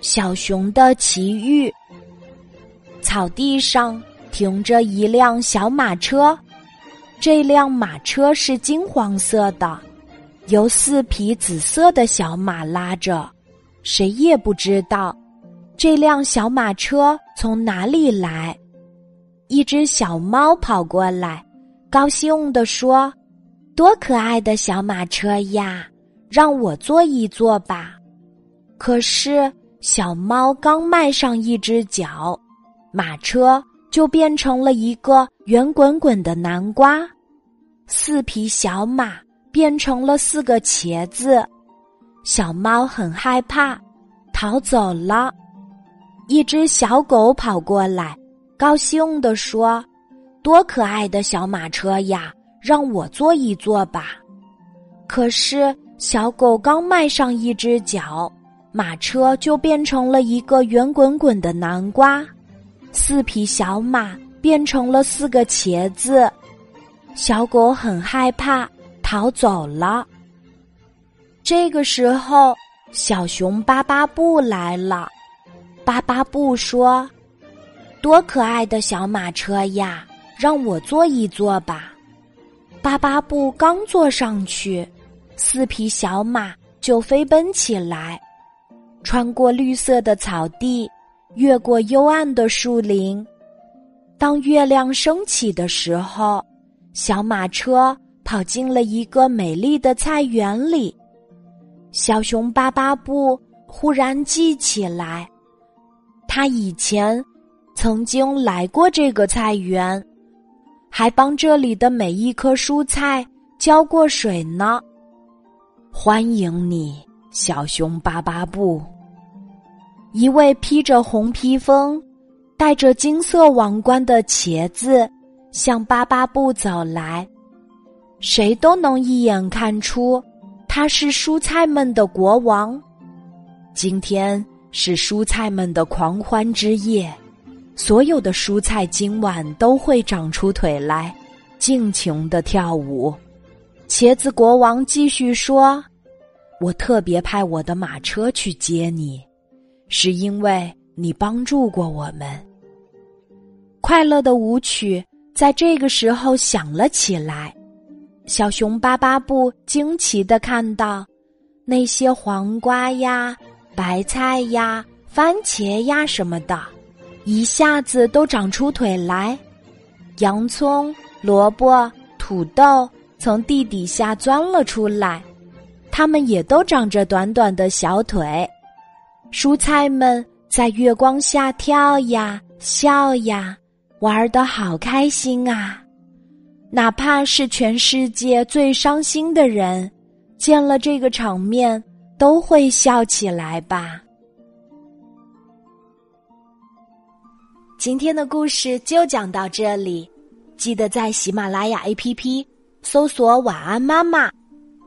小熊的奇遇。草地上停着一辆小马车，这辆马车是金黄色的，由四匹紫色的小马拉着。谁也不知道这辆小马车从哪里来。一只小猫跑过来，高兴地说：“多可爱的小马车呀！让我坐一坐吧。”可是小猫刚迈上一只脚。马车就变成了一个圆滚滚的南瓜，四匹小马变成了四个茄子，小猫很害怕，逃走了。一只小狗跑过来，高兴地说：“多可爱的小马车呀，让我坐一坐吧。”可是小狗刚迈上一只脚，马车就变成了一个圆滚滚的南瓜。四匹小马变成了四个茄子，小狗很害怕，逃走了。这个时候，小熊巴巴布来了。巴巴布说：“多可爱的小马车呀，让我坐一坐吧。”巴巴布刚坐上去，四匹小马就飞奔起来，穿过绿色的草地。越过幽暗的树林，当月亮升起的时候，小马车跑进了一个美丽的菜园里。小熊巴巴布忽然记起来，他以前曾经来过这个菜园，还帮这里的每一棵蔬菜浇过水呢。欢迎你，小熊巴巴布。一位披着红披风、戴着金色王冠的茄子向巴巴布走来，谁都能一眼看出他是蔬菜们的国王。今天是蔬菜们的狂欢之夜，所有的蔬菜今晚都会长出腿来，尽情的跳舞。茄子国王继续说：“我特别派我的马车去接你。”是因为你帮助过我们。快乐的舞曲在这个时候响了起来。小熊巴巴布惊奇的看到，那些黄瓜呀、白菜呀、番茄呀什么的，一下子都长出腿来。洋葱、萝卜、土豆从地底下钻了出来，它们也都长着短短的小腿。蔬菜们在月光下跳呀、笑呀，玩的好开心啊！哪怕是全世界最伤心的人，见了这个场面都会笑起来吧。今天的故事就讲到这里，记得在喜马拉雅 APP 搜索“晚安妈妈”，